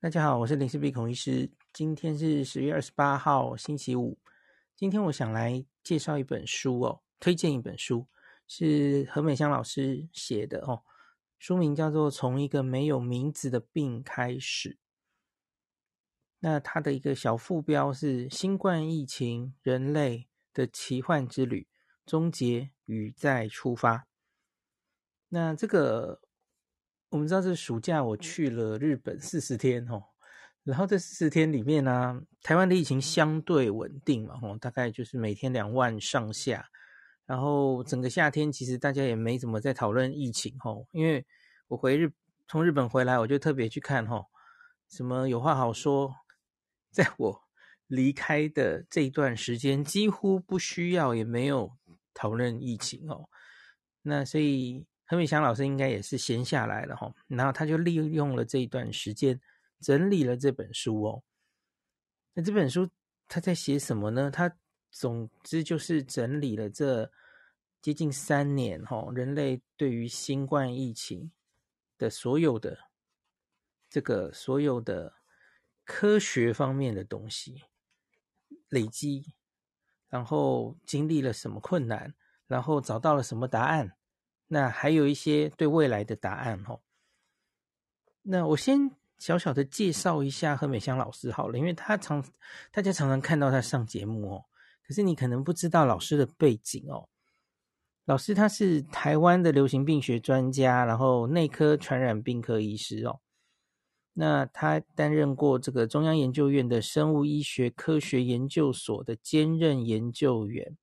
大家好，我是林氏璧孔医师。今天是十月二十八号，星期五。今天我想来介绍一本书哦，推荐一本书，是何美香老师写的哦。书名叫做《从一个没有名字的病开始》。那它的一个小副标是“新冠疫情：人类的奇幻之旅，终结与再出发”。那这个。我们知道，这暑假我去了日本四十天哦，然后这四十天里面呢、啊，台湾的疫情相对稳定嘛，哦，大概就是每天两万上下。然后整个夏天其实大家也没怎么在讨论疫情哦，因为我回日从日本回来，我就特别去看哦，什么有话好说，在我离开的这一段时间，几乎不需要也没有讨论疫情哦，那所以。何美香老师应该也是闲下来了哈，然后他就利用了这一段时间整理了这本书哦。那这本书他在写什么呢？他总之就是整理了这接近三年哈，人类对于新冠疫情的所有的这个所有的科学方面的东西累积，然后经历了什么困难，然后找到了什么答案。那还有一些对未来的答案哦。那我先小小的介绍一下何美香老师好了，因为他常大家常常看到他上节目哦，可是你可能不知道老师的背景哦。老师他是台湾的流行病学专家，然后内科传染病科医师哦。那他担任过这个中央研究院的生物医学科学研究所的兼任研究员，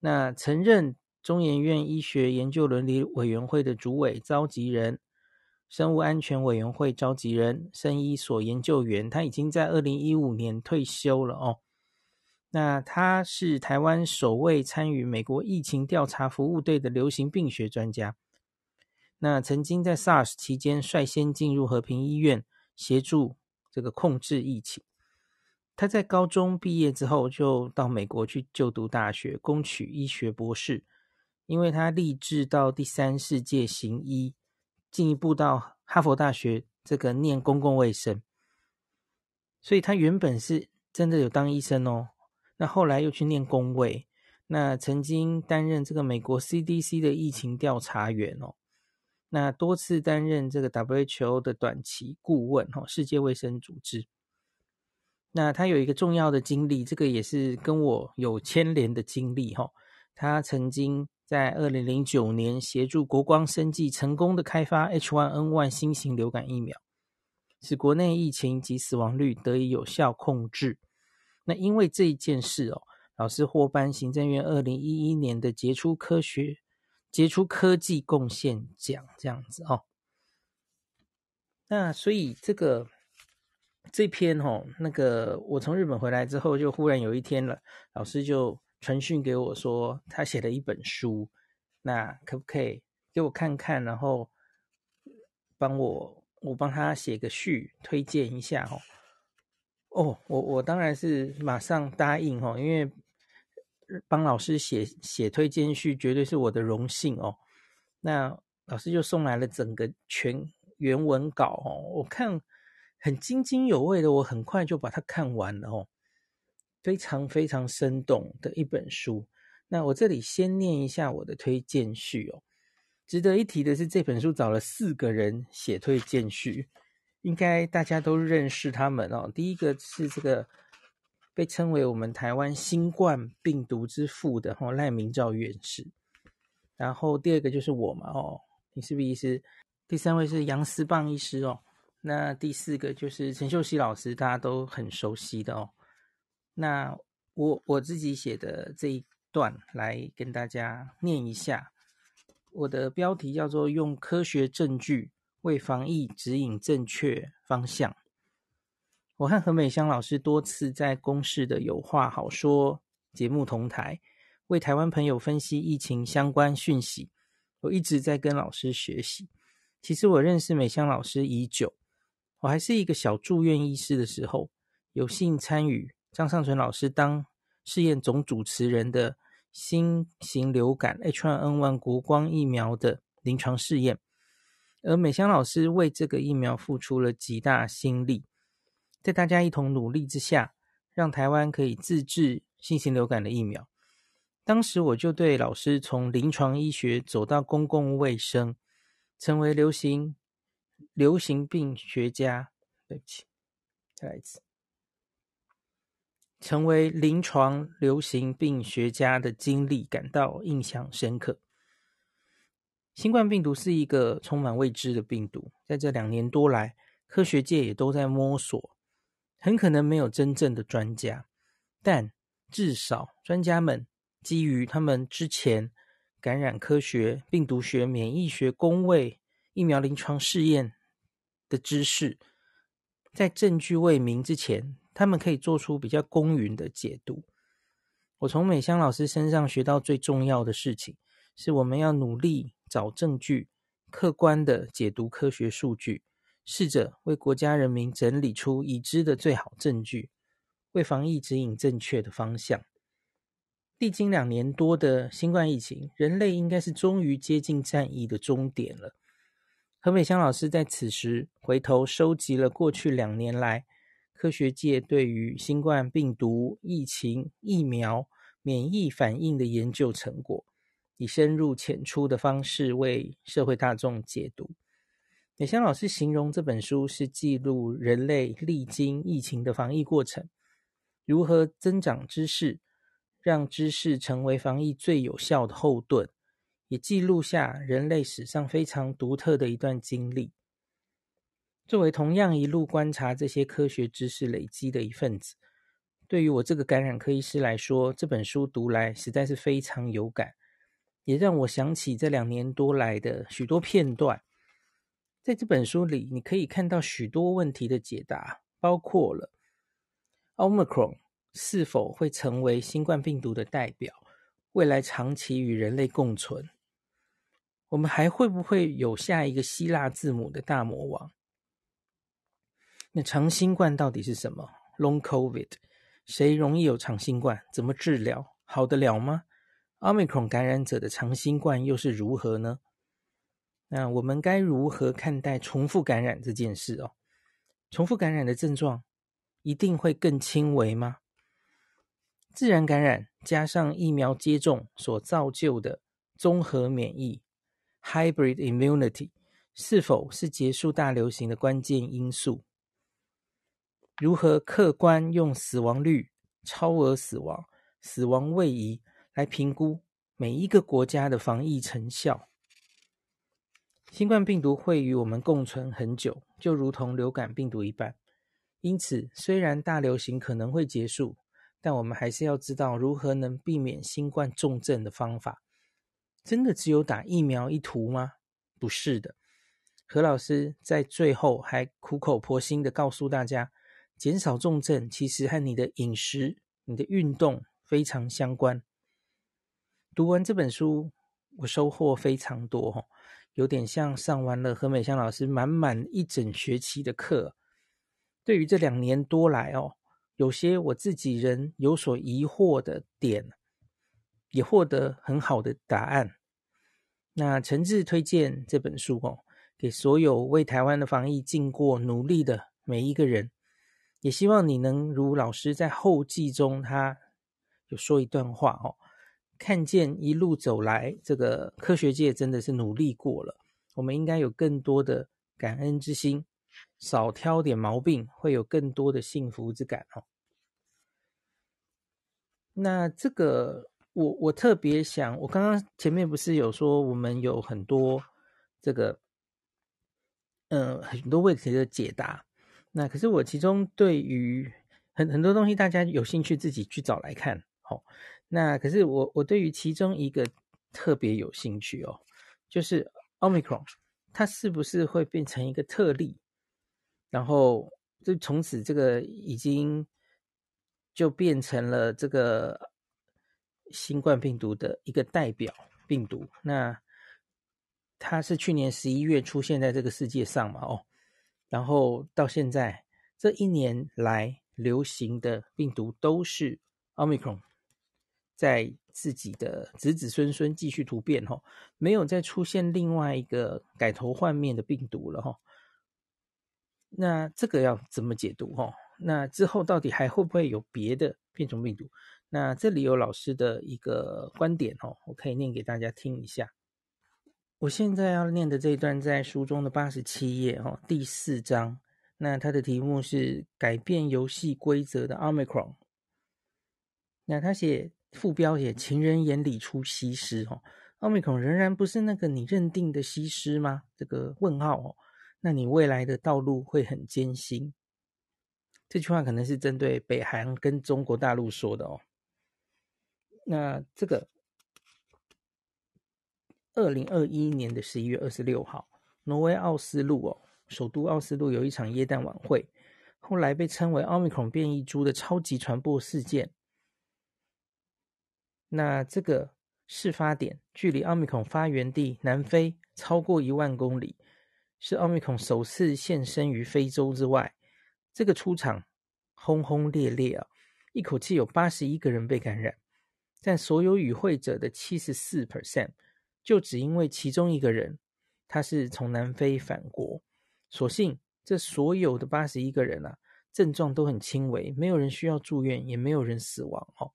那曾任。中研院医学研究伦理委员会的主委召集人，生物安全委员会召集人，生医所研究员，他已经在二零一五年退休了哦。那他是台湾首位参与美国疫情调查服务队的流行病学专家。那曾经在 SARS 期间率先进入和平医院协助这个控制疫情。他在高中毕业之后就到美国去就读大学，攻取医学博士。因为他立志到第三世界行医，进一步到哈佛大学这个念公共卫生，所以他原本是真的有当医生哦。那后来又去念公卫，那曾经担任这个美国 CDC 的疫情调查员哦，那多次担任这个 WHO 的短期顾问哦，世界卫生组织。那他有一个重要的经历，这个也是跟我有牵连的经历哈。他曾经。在二零零九年，协助国光生技成功的开发 H1N1 新型流感疫苗，使国内疫情及死亡率得以有效控制。那因为这一件事哦，老师获颁行政院二零一一年的杰出科学、杰出科技贡献奖，这样子哦。那所以这个这篇哦，那个我从日本回来之后，就忽然有一天了，老师就。传讯给我说，他写了一本书，那可不可以给我看看，然后帮我我帮他写个序，推荐一下哦。哦，我我当然是马上答应哦，因为帮老师写写推荐序绝对是我的荣幸哦。那老师就送来了整个全原文稿哦，我看很津津有味的，我很快就把它看完了哦。非常非常生动的一本书。那我这里先念一下我的推荐序哦。值得一提的是，这本书找了四个人写推荐序，应该大家都认识他们哦。第一个是这个被称为我们台湾新冠病毒之父的哦赖明照院士，然后第二个就是我嘛哦，你是不是医师，第三位是杨思棒医师哦，那第四个就是陈秀熙老师，大家都很熟悉的哦。那我我自己写的这一段来跟大家念一下，我的标题叫做“用科学证据为防疫指引正确方向”。我和何美香老师多次在公视的有话好说节目同台，为台湾朋友分析疫情相关讯息。我一直在跟老师学习。其实我认识美香老师已久，我还是一个小住院医师的时候，有幸参与。张尚存老师当试验总主持人的新型流感 H1N1 国光疫苗的临床试验，而美香老师为这个疫苗付出了极大心力，在大家一同努力之下，让台湾可以自制新型流感的疫苗。当时我就对老师从临床医学走到公共卫生，成为流行流行病学家，对不起，再来一次，成为临床流行病学家的经历感到印象深刻。新冠病毒是一个充满未知的病毒，在这两年多来，科学界也都在摸索，很可能没有真正的专家，但至少专家们。基于他们之前感染科学、病毒学、免疫学、工位、疫苗临床试验的知识，在证据未明之前，他们可以做出比较公允的解读。我从美香老师身上学到最重要的事情，是我们要努力找证据，客观的解读科学数据，试着为国家人民整理出已知的最好证据，为防疫指引正确的方向。历经两年多的新冠疫情，人类应该是终于接近战役的终点了。何美香老师在此时回头收集了过去两年来科学界对于新冠病毒疫情、疫苗、免疫反应的研究成果，以深入浅出的方式为社会大众解读。美香老师形容这本书是记录人类历经疫情的防疫过程，如何增长知识。让知识成为防疫最有效的后盾，也记录下人类史上非常独特的一段经历。作为同样一路观察这些科学知识累积的一份子，对于我这个感染科医师来说，这本书读来实在是非常有感，也让我想起这两年多来的许多片段。在这本书里，你可以看到许多问题的解答，包括了 Omicron。是否会成为新冠病毒的代表，未来长期与人类共存？我们还会不会有下一个希腊字母的大魔王？那长新冠到底是什么？Long COVID，谁容易有长新冠？怎么治疗？好得了吗？Omicron 感染者的长新冠又是如何呢？那我们该如何看待重复感染这件事哦？重复感染的症状一定会更轻微吗？自然感染加上疫苗接种所造就的综合免疫 （hybrid immunity） 是否是结束大流行的关键因素？如何客观用死亡率、超额死亡、死亡位移来评估每一个国家的防疫成效？新冠病毒会与我们共存很久，就如同流感病毒一般。因此，虽然大流行可能会结束，但我们还是要知道如何能避免新冠重症的方法。真的只有打疫苗一途吗？不是的。何老师在最后还苦口婆心的告诉大家，减少重症其实和你的饮食、你的运动非常相关。读完这本书，我收获非常多，有点像上完了何美香老师满满一整学期的课。对于这两年多来哦。有些我自己人有所疑惑的点，也获得很好的答案。那诚挚推荐这本书哦，给所有为台湾的防疫尽过努力的每一个人。也希望你能如老师在后记中，他有说一段话哦，看见一路走来，这个科学界真的是努力过了。我们应该有更多的感恩之心。少挑点毛病，会有更多的幸福之感哦。那这个，我我特别想，我刚刚前面不是有说，我们有很多这个，嗯、很多问题的解答。那可是我其中对于很很多东西，大家有兴趣自己去找来看。哦，那可是我我对于其中一个特别有兴趣哦，就是 Omicron，它是不是会变成一个特例？然后，就从此这个已经就变成了这个新冠病毒的一个代表病毒。那它是去年十一月出现在这个世界上嘛？哦，然后到现在这一年来流行的病毒都是奥密克戎在自己的子子孙孙继续突变哈，没有再出现另外一个改头换面的病毒了哈。那这个要怎么解读哈？那之后到底还会不会有别的变种病毒？那这里有老师的一个观点哈，我可以念给大家听一下。我现在要念的这一段在书中的八十七页哦，第四章。那它的题目是改变游戏规则的 Omicron。那他写。副标也情人眼里出西施哦，奥密克戎仍然不是那个你认定的西施吗？这个问号哦，那你未来的道路会很艰辛。这句话可能是针对北韩跟中国大陆说的哦。那这个二零二一年的十一月二十六号，挪威奥斯陆哦，首都奥斯陆有一场耶诞晚会，后来被称为奥密克戎变异株的超级传播事件。那这个事发点距离奥密克戎发源地南非超过一万公里，是奥密克戎首次现身于非洲之外。这个出场轰轰烈烈啊，一口气有八十一个人被感染，但所有与会者的七十四 percent 就只因为其中一个人他是从南非返国，所幸这所有的八十一个人啊，症状都很轻微，没有人需要住院，也没有人死亡哦。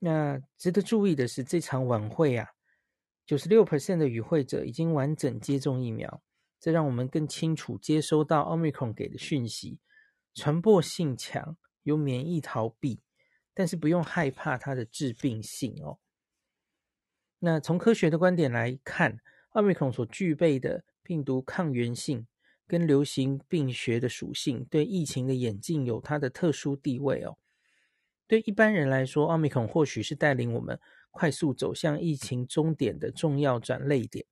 那值得注意的是，这场晚会啊，九十六 percent 的与会者已经完整接种疫苗，这让我们更清楚接收到奥密克戎给的讯息：传播性强，有免疫逃避，但是不用害怕它的致病性哦。那从科学的观点来看，奥密克戎所具备的病毒抗原性跟流行病学的属性，对疫情的演进有它的特殊地位哦。对一般人来说，奥密克戎或许是带领我们快速走向疫情终点的重要转捩点。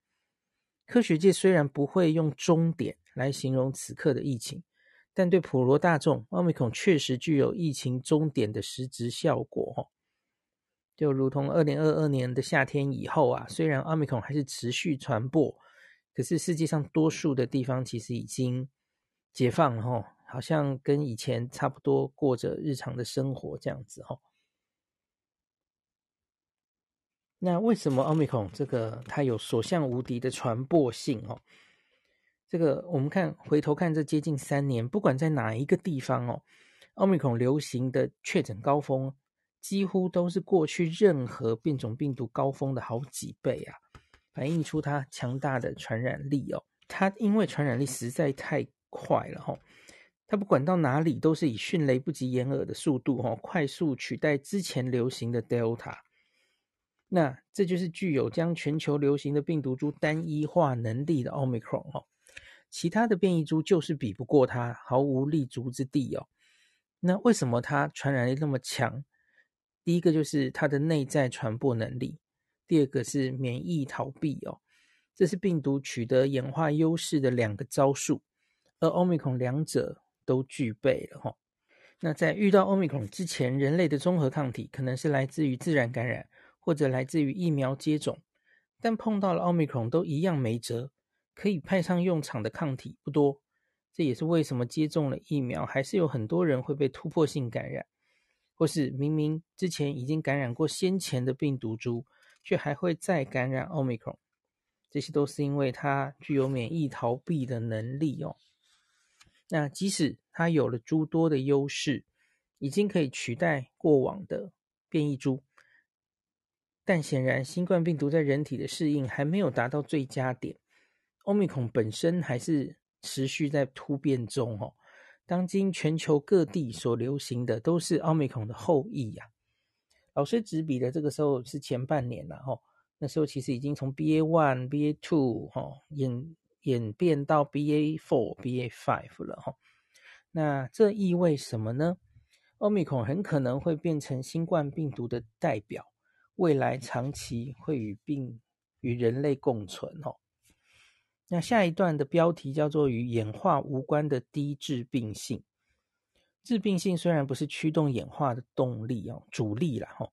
科学界虽然不会用终点来形容此刻的疫情，但对普罗大众，奥密克戎确实具有疫情终点的实质效果。就如同二零二二年的夏天以后啊，虽然奥密克戎还是持续传播，可是世界上多数的地方其实已经解放了。好像跟以前差不多，过着日常的生活这样子哈。那为什么奥密克戎这个它有所向无敌的传播性哦？这个我们看回头看这接近三年，不管在哪一个地方哦，奥密克戎流行的确诊高峰几乎都是过去任何变种病毒高峰的好几倍啊，反映出它强大的传染力哦。它因为传染力实在太快了哈。它不管到哪里，都是以迅雷不及掩耳的速度，哈，快速取代之前流行的 Delta。那这就是具有将全球流行的病毒株单一化能力的 Omicron，哈。其他的变异株就是比不过它，毫无立足之地哦。那为什么它传染力那么强？第一个就是它的内在传播能力，第二个是免疫逃避哦。这是病毒取得演化优势的两个招数，而 Omicron 两者。都具备了哈。那在遇到 Omicron 之前，人类的综合抗体可能是来自于自然感染，或者来自于疫苗接种。但碰到了 Omicron 都一样没辙，可以派上用场的抗体不多。这也是为什么接种了疫苗，还是有很多人会被突破性感染，或是明明之前已经感染过先前的病毒株，却还会再感染 Omicron。这些都是因为它具有免疫逃避的能力哦。那即使它有了诸多的优势，已经可以取代过往的变异株，但显然新冠病毒在人体的适应还没有达到最佳点。欧米孔本身还是持续在突变中哦。当今全球各地所流行的都是奥密克戎的后裔呀、啊。老师执笔的这个时候是前半年了哈，那时候其实已经从 BA one、BA two 哈演。演变到 BA four、BA five 了哈，那这意味什么呢奥密克戎很可能会变成新冠病毒的代表，未来长期会与病与人类共存哦。那下一段的标题叫做“与演化无关的低致病性”。致病性虽然不是驱动演化的动力哦，主力啦哈，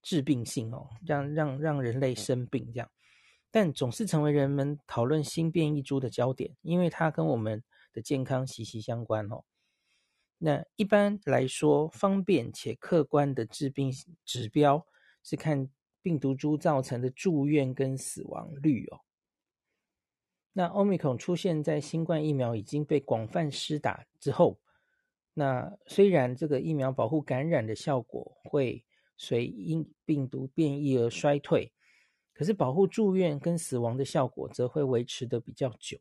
致病性哦，让让让人类生病这样。但总是成为人们讨论新变异株的焦点，因为它跟我们的健康息息相关哦。那一般来说，方便且客观的致病指标是看病毒株造成的住院跟死亡率哦。那 Omicron 出现在新冠疫苗已经被广泛施打之后，那虽然这个疫苗保护感染的效果会随因病毒变异而衰退，可是保护住院跟死亡的效果则会维持的比较久。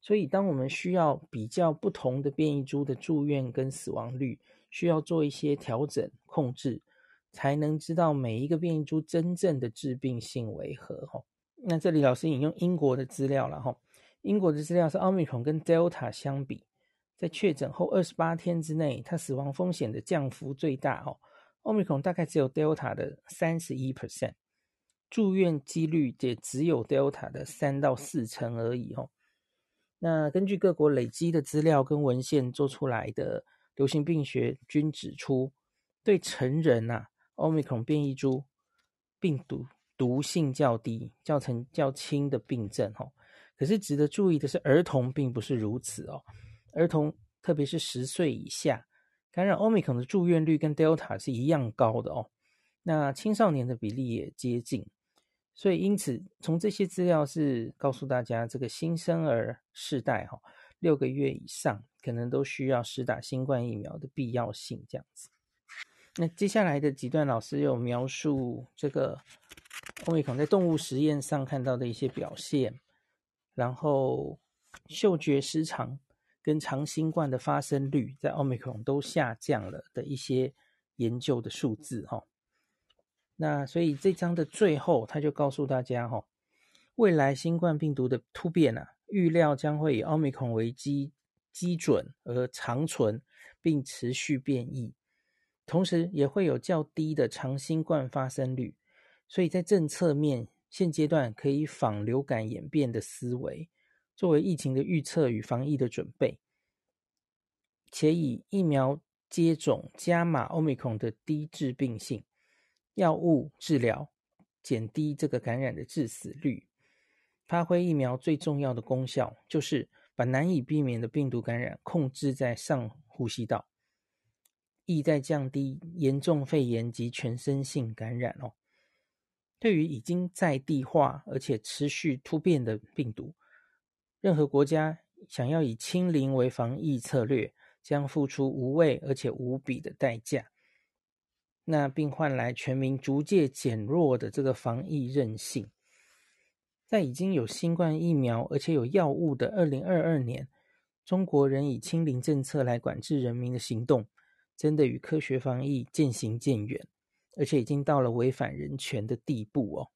所以，当我们需要比较不同的变异株的住院跟死亡率，需要做一些调整控制，才能知道每一个变异株真正的致病性为何。那这里老师引用英国的资料了。哈，英国的资料是奥密克戎跟 Delta 相比，在确诊后二十八天之内，它死亡风险的降幅最大。哈，奥密克戎大概只有 Delta 的三十一 percent，住院几率也只有 Delta 的三到四成而已。哈。那根据各国累积的资料跟文献做出来的流行病学均指出，对成人啊，Omicron 变异株病毒毒性较低，造成较轻的病症哦。可是值得注意的是，儿童并不是如此哦。儿童特别是十岁以下，感染 Omicron 的住院率跟 Delta 是一样高的哦。那青少年的比例也接近。所以，因此，从这些资料是告诉大家，这个新生儿世代哈，六个月以上可能都需要施打新冠疫苗的必要性这样子。那接下来的几段，老师有描述这个欧米孔在动物实验上看到的一些表现，然后嗅觉失常跟长新冠的发生率在奥密克戎都下降了的一些研究的数字哈。那所以这章的最后，他就告诉大家哈，未来新冠病毒的突变啊，预料将会以奥密克戎为基基准而长存，并持续变异，同时也会有较低的长新冠发生率。所以在政策面，现阶段可以仿流感演变的思维，作为疫情的预测与防疫的准备，且以疫苗接种加码奥密克戎的低致病性。药物治疗减低这个感染的致死率，发挥疫苗最重要的功效，就是把难以避免的病毒感染控制在上呼吸道，意在降低严重肺炎及全身性感染哦。对于已经在地化而且持续突变的病毒，任何国家想要以清零为防疫策略，将付出无谓而且无比的代价。那并换来全民逐渐减弱的这个防疫韧性，在已经有新冠疫苗而且有药物的二零二二年，中国人以清零政策来管制人民的行动，真的与科学防疫渐行渐远，而且已经到了违反人权的地步哦。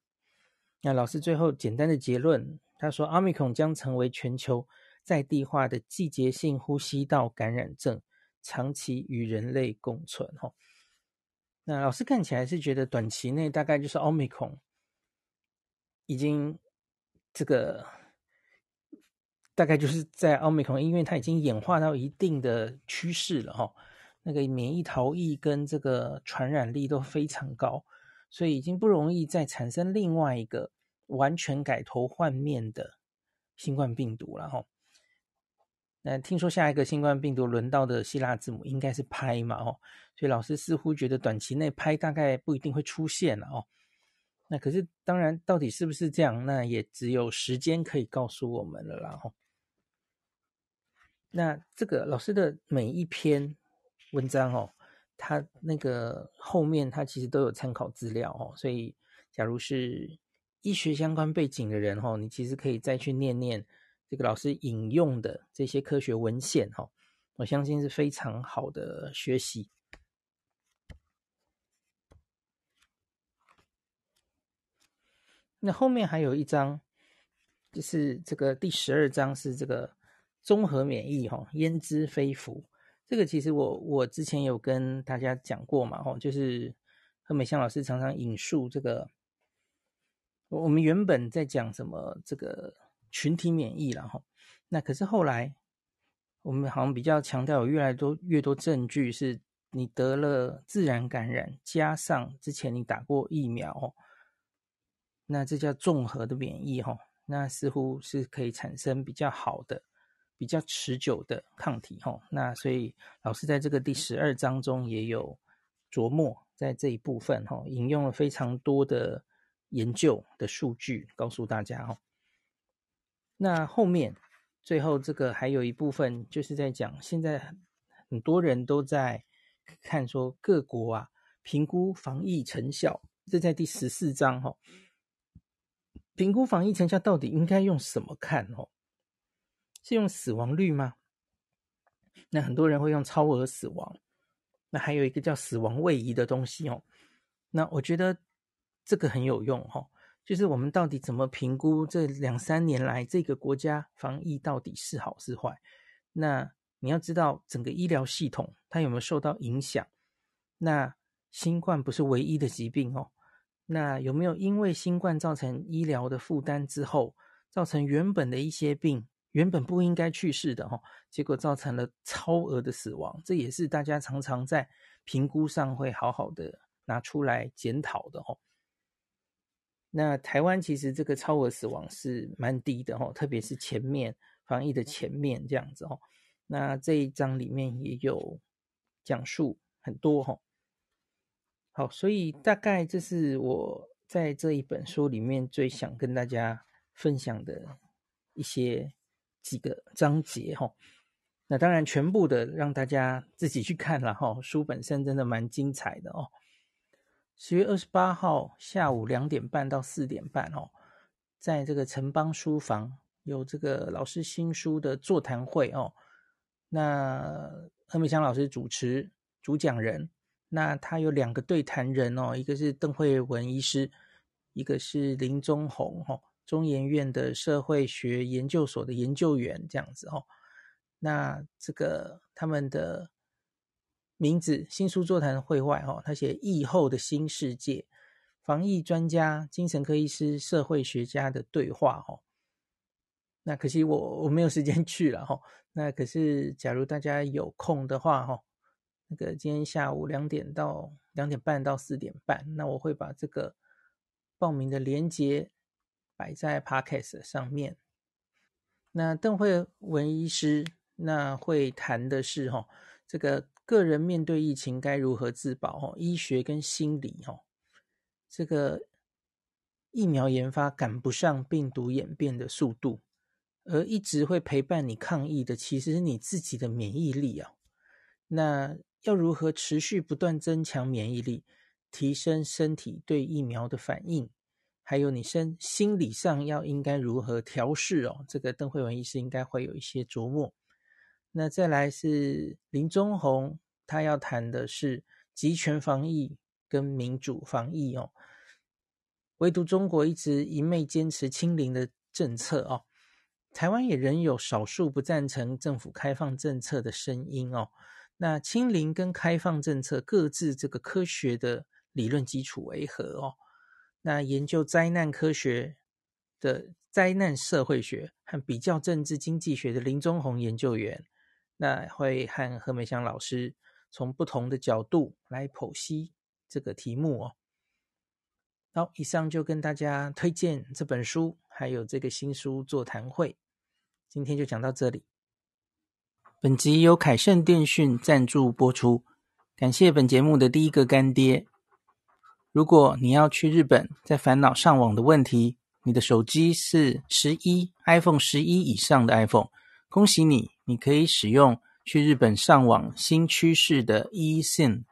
那老师最后简单的结论，他说，奥密克戎将成为全球在地化的季节性呼吸道感染症，长期与人类共存哦。那老师看起来是觉得短期内大概就是 Omicron 已经这个大概就是在 Omicron，因为它已经演化到一定的趋势了哈，那个免疫逃逸跟这个传染力都非常高，所以已经不容易再产生另外一个完全改头换面的新冠病毒了哈。那听说下一个新冠病毒轮到的希腊字母应该是拍嘛哦，所以老师似乎觉得短期内拍大概不一定会出现了哦。那可是当然，到底是不是这样，那也只有时间可以告诉我们了啦哦。那这个老师的每一篇文章哦，他那个后面他其实都有参考资料哦，所以假如是医学相关背景的人哦，你其实可以再去念念。这个老师引用的这些科学文献，哈，我相信是非常好的学习。那后面还有一章，就是这个第十二章是这个综合免疫，哈，焉知非福？这个其实我我之前有跟大家讲过嘛，吼，就是何美香老师常常引述这个，我们原本在讲什么这个。群体免疫了哈，那可是后来我们好像比较强调有越来越多越多证据是你得了自然感染，加上之前你打过疫苗，那这叫综合的免疫哈，那似乎是可以产生比较好的比较持久的抗体哈。那所以老师在这个第十二章中也有琢磨在这一部分哈，引用了非常多的研究的数据告诉大家哈。那后面最后这个还有一部分就是在讲，现在很多人都在看说各国啊评估防疫成效，这在第十四章哈。评估防疫成效到底应该用什么看哦？是用死亡率吗？那很多人会用超额死亡，那还有一个叫死亡位移的东西哦。那我觉得这个很有用哈，就是我们到底怎么评估这两三年来这个国家防疫到底是好是坏？那你要知道整个医疗系统它有没有受到影响？那新冠不是唯一的疾病哦。那有没有因为新冠造成医疗的负担之后，造成原本的一些病原本不应该去世的哈，结果造成了超额的死亡？这也是大家常常在评估上会好好的拿出来检讨的哈。那台湾其实这个超额死亡是蛮低的哈，特别是前面防疫的前面这样子哈。那这一章里面也有讲述很多哈。好，所以大概这是我在这一本书里面最想跟大家分享的一些几个章节哈。那当然，全部的让大家自己去看了哈。书本身真的蛮精彩的哦。十月二十八号下午两点半到四点半哦，在这个城邦书房有这个老师新书的座谈会哦。那何美香老师主持主讲人。那他有两个对谈人哦，一个是邓惠文医师，一个是林宗宏哈，中研院的社会学研究所的研究员这样子哦。那这个他们的名字新书座谈会外哈，他写疫后的新世界，防疫专家、精神科医师、社会学家的对话哈。那可惜我我没有时间去了哈。那可是假如大家有空的话哈。那个今天下午两点到两点半到四点半，那我会把这个报名的链接摆在 Podcast 上面。那邓惠文医师那会谈的是哈，这个个人面对疫情该如何自保哈，医学跟心理哈，这个疫苗研发赶不上病毒演变的速度，而一直会陪伴你抗疫的，其实是你自己的免疫力啊，那。要如何持续不断增强免疫力，提升身体对疫苗的反应，还有你身心理上要应该如何调试哦？这个邓惠文医师应该会有一些琢磨。那再来是林宗宏，他要谈的是集权防疫跟民主防疫哦。唯独中国一直一昧坚持清零的政策哦，台湾也仍有少数不赞成政府开放政策的声音哦。那清零跟开放政策各自这个科学的理论基础为何哦？那研究灾难科学的灾难社会学和比较政治经济学的林宗宏研究员，那会和何美香老师从不同的角度来剖析这个题目哦。好，以上就跟大家推荐这本书，还有这个新书座谈会，今天就讲到这里。本集由凯盛电讯赞助播出，感谢本节目的第一个干爹。如果你要去日本，在烦恼上网的问题，你的手机是十一 iPhone 十一以上的 iPhone，恭喜你，你可以使用去日本上网新趋势的 eSIM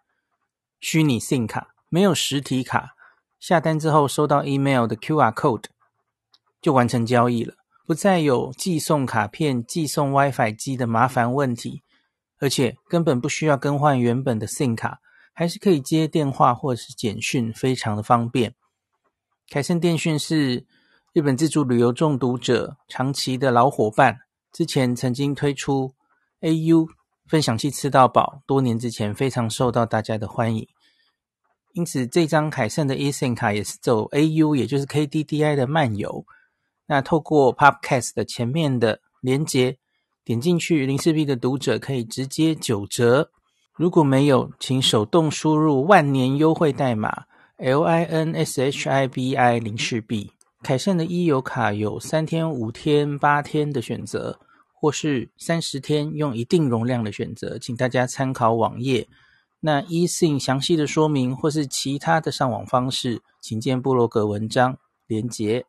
虚拟 SIM 卡，没有实体卡，下单之后收到 email 的 QR code 就完成交易了。不再有寄送卡片、寄送 WiFi 机的麻烦问题，而且根本不需要更换原本的 SIM 卡，还是可以接电话或者是简讯，非常的方便。凯盛电讯是日本自助旅游中毒者长期的老伙伴，之前曾经推出 AU 分享器吃到饱，多年之前非常受到大家的欢迎，因此这张凯盛的 eSIM 卡也是走 AU，也就是 KDDI 的漫游。那透过 Podcast 的前面的连接，点进去，零四 B 的读者可以直接九折。如果没有，请手动输入万年优惠代码 L I N S H I B I 零四 B。凯盛的 e 游卡有三天、五天、八天的选择，或是三十天用一定容量的选择，请大家参考网页。那 eSIM 详细的说明或是其他的上网方式，请见部落格文章连结。